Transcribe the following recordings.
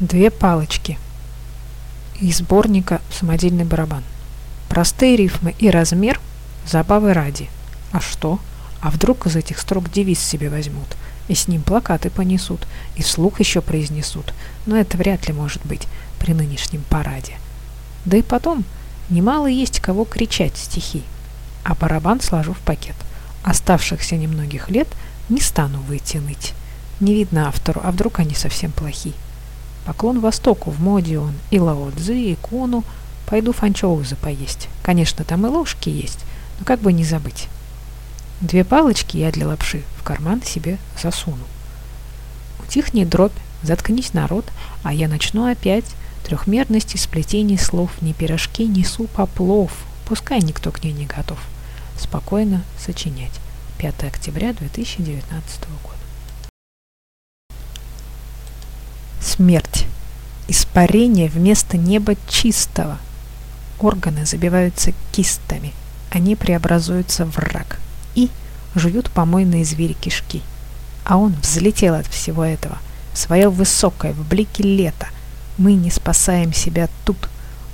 Две палочки из сборника «Самодельный барабан». Простые рифмы и размер забавы ради. А что? А вдруг из этих строк девиз себе возьмут, и с ним плакаты понесут, и вслух еще произнесут. Но это вряд ли может быть при нынешнем параде. Да и потом, немало есть кого кричать стихи. А барабан сложу в пакет. Оставшихся немногих лет не стану выйти ныть. Не видно автору, а вдруг они совсем плохи. Поклон Востоку, в моде он, и Лао и Куну. Пойду фанчоузы поесть. Конечно, там и ложки есть, но как бы не забыть. Две палочки я для лапши в карман себе засуну. Утихни дробь, заткнись народ, а я начну опять трехмерности сплетений слов, ни пирожки, ни суп, а плов. Пускай никто к ней не готов. Спокойно сочинять. 5 октября 2019 года. Смерть. Испарение вместо неба чистого. Органы забиваются кистами. Они преобразуются в рак. И жуют помойные звери кишки. А он взлетел от всего этого. Свое высокое, в блике лета. Мы не спасаем себя тут.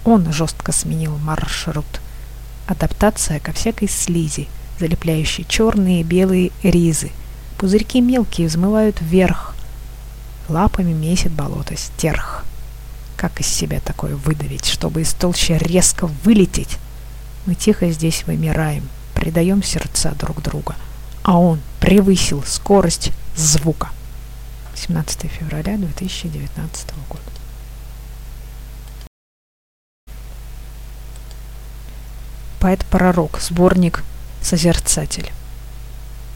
Он жестко сменил маршрут. Адаптация ко всякой слизи, залепляющей черные и белые ризы. Пузырьки мелкие взмывают вверх, лапами месит болото стерх. Как из себя такое выдавить, чтобы из толщи резко вылететь? Мы тихо здесь вымираем, предаем сердца друг друга, а он превысил скорость звука. 17 февраля 2019 года. Поэт-пророк, сборник «Созерцатель».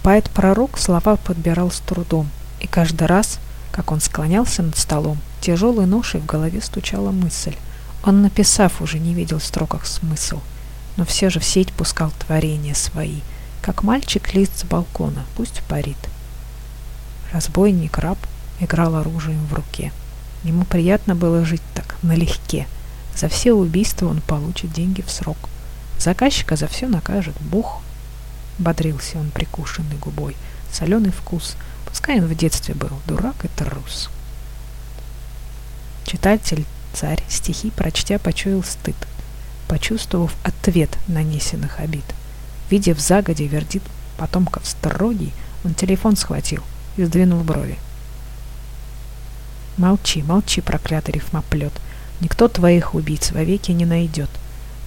Поэт-пророк слова подбирал с трудом, и каждый раз – как он склонялся над столом, тяжелой ношей в голове стучала мысль. Он, написав, уже не видел в строках смысл, но все же в сеть пускал творения свои, как мальчик лист с балкона, пусть парит. Разбойник раб играл оружием в руке. Ему приятно было жить так, налегке. За все убийства он получит деньги в срок. Заказчика за все накажет Бог. Бодрился он прикушенной губой. Соленый вкус — Пускай он в детстве был дурак и трус. Читатель, царь, стихи прочтя почуял стыд, почувствовав ответ нанесенных обид. Видя в загоде вердит потомков строгий, он телефон схватил и сдвинул брови. Молчи, молчи, проклятый рифмоплет, никто твоих убийц вовеки не найдет.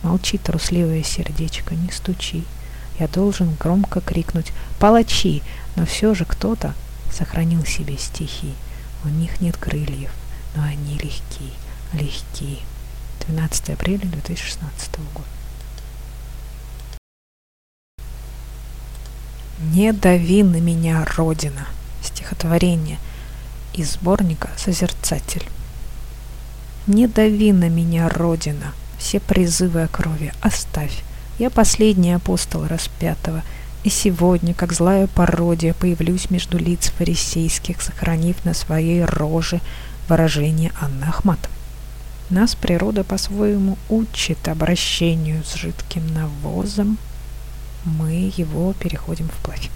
Молчи, трусливое сердечко, не стучи. Я должен громко крикнуть «Палачи!», но все же кто-то сохранил себе стихи. У них нет крыльев, но они легки, легки. 12 апреля 2016 года. «Не дави на меня, Родина» стихотворение из сборника «Созерцатель». «Не дави на меня, Родина, все призывы о крови оставь. Я последний апостол распятого, и сегодня, как злая пародия, появлюсь между лиц фарисейских, сохранив на своей роже выражение Анны Ахматовой. Нас природа по-своему учит обращению с жидким навозом. Мы его переходим вплавь.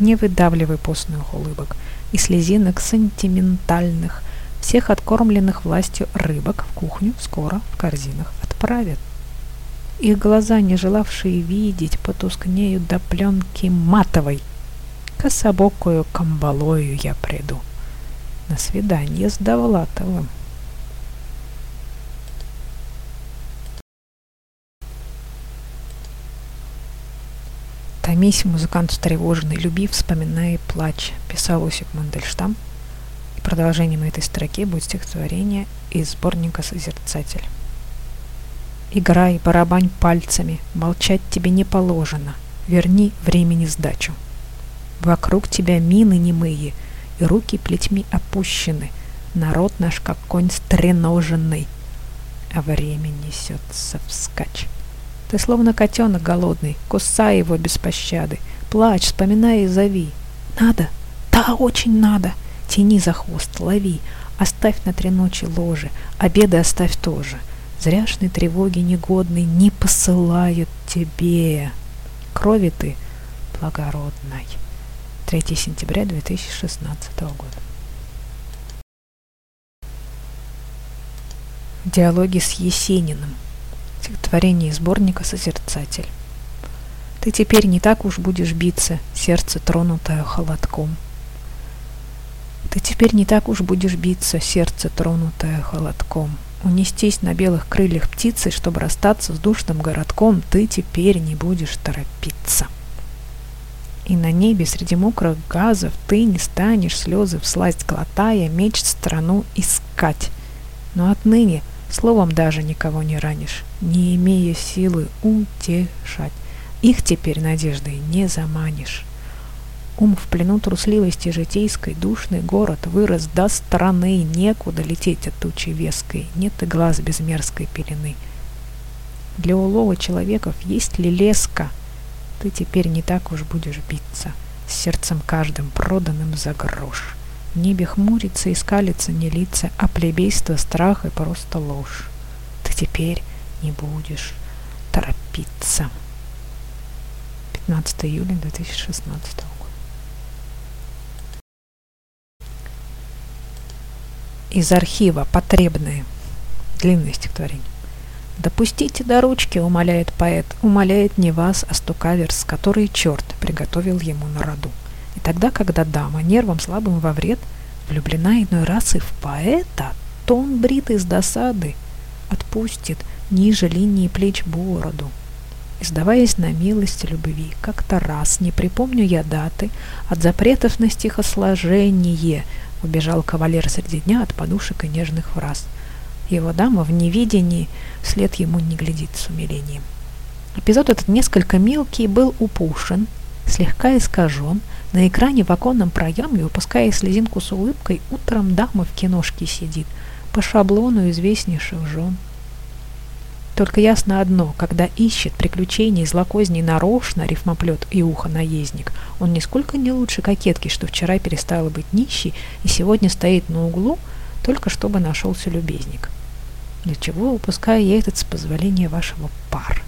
Не выдавливай постных улыбок и слезинок сентиментальных, всех откормленных властью рыбок в кухню скоро в корзинах отправят. Их глаза, не желавшие видеть, потускнеют до пленки матовой. Кособокую камбалою я приду. На свидание с Довлатовым. Томись, музыкант встревоженный, люби, вспоминая и плачь, писал Осип Мандельштам. И продолжением этой строки будет стихотворение из сборника «Созерцатель». Играй, барабань пальцами, молчать тебе не положено. Верни времени сдачу. Вокруг тебя мины немые, и руки плетьми опущены. Народ наш, как конь стреноженный, а время несется вскачь. Ты словно котенок голодный, кусай его без пощады. Плачь, вспоминай и зови. Надо? Да, очень надо. Тяни за хвост, лови. Оставь на три ночи ложе, обеды оставь тоже. Зряшной тревоги негодной не посылают тебе. Крови ты благородной. 3 сентября 2016 года. Диалоги с Есениным. Стихотворение сборника «Созерцатель». Ты теперь не так уж будешь биться, сердце тронутое холодком. Ты теперь не так уж будешь биться, сердце тронутое холодком. Унестись на белых крыльях птицы, чтобы расстаться с душным городком, ты теперь не будешь торопиться. И на небе среди мокрых газов ты не станешь слезы всласть глотая, меч страну искать. Но отныне словом даже никого не ранишь, не имея силы утешать. Их теперь надеждой не заманишь. Ум в плену трусливости житейской, душный город вырос до страны, некуда лететь от тучи веской, нет и глаз без мерзкой пелены. Для улова человеков есть ли леска? Ты теперь не так уж будешь биться, с сердцем каждым проданным за грош. В небе хмурится и скалится не лица, а плебейство, страх и просто ложь. Ты теперь не будешь торопиться. 15 июля 2016 года. Из архива потребные. Длинное стихотворение. «Допустите до ручки, — умоляет поэт, — умоляет не вас, а стукаверс, который черт приготовил ему на роду. И тогда, когда дама нервом слабым во вред влюблена иной раз и в поэта, то он брит из досады, отпустит ниже линии плеч бороду, Издаваясь на милость любви, как-то раз, не припомню я даты, от запретов на стихосложение убежал кавалер среди дня от подушек и нежных фраз. Его дама в невидении вслед ему не глядит с умилением. Эпизод этот несколько мелкий был упущен, слегка искажен. На экране в оконном проеме, выпуская слезинку с улыбкой, утром дама в киношке сидит, по шаблону известнейших жен. Только ясно одно, когда ищет приключений злокозней нарочно рифмоплет и ухо наездник, он нисколько не лучше кокетки, что вчера перестала быть нищей и сегодня стоит на углу, только чтобы нашелся любезник. Для чего выпускаю я этот с позволения вашего пар?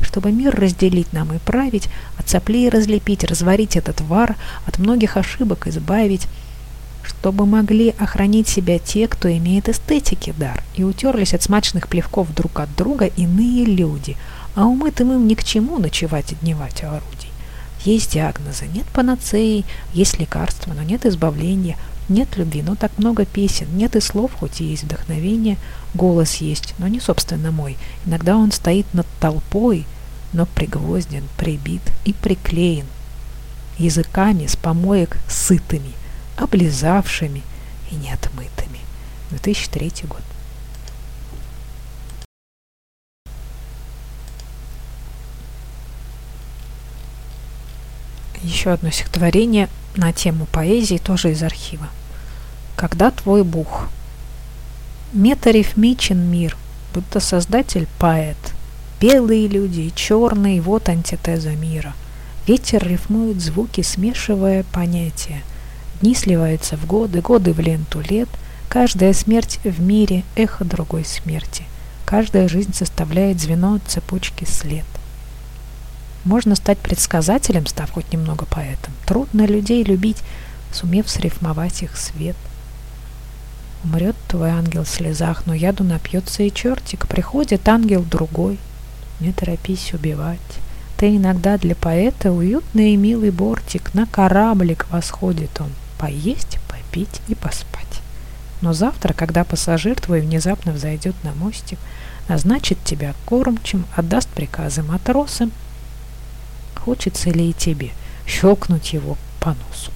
Чтобы мир разделить нам и править, от соплей разлепить, разварить этот вар, от многих ошибок избавить, чтобы могли охранить себя те, кто имеет эстетики дар, и утерлись от смачных плевков друг от друга иные люди, а умытым им ни к чему ночевать и дневать орудий. Есть диагнозы, нет панацеи, есть лекарства, но нет избавления, нет любви, но так много песен, нет и слов, хоть и есть вдохновение, голос есть, но не собственно мой. Иногда он стоит над толпой, но пригвозден, прибит и приклеен языками с помоек сытыми – облизавшими и неотмытыми. 2003 год. Еще одно стихотворение на тему поэзии, тоже из архива. «Когда твой Бух?» Метарифмичен мир, будто создатель поэт. Белые люди и черные, вот антитеза мира. Ветер рифмует звуки, смешивая понятия – Дни сливаются в годы, годы в ленту лет. Каждая смерть в мире – эхо другой смерти. Каждая жизнь составляет звено цепочки след. Можно стать предсказателем, став хоть немного поэтом. Трудно людей любить, сумев срифмовать их свет. Умрет твой ангел в слезах, но яду напьется и чертик. Приходит ангел другой. Не торопись убивать. Ты иногда для поэта уютный и милый бортик. На кораблик восходит он поесть, попить и поспать. Но завтра, когда пассажир твой внезапно взойдет на мостик, назначит тебя кормчим, отдаст приказы матросам, хочется ли и тебе щелкнуть его по носу.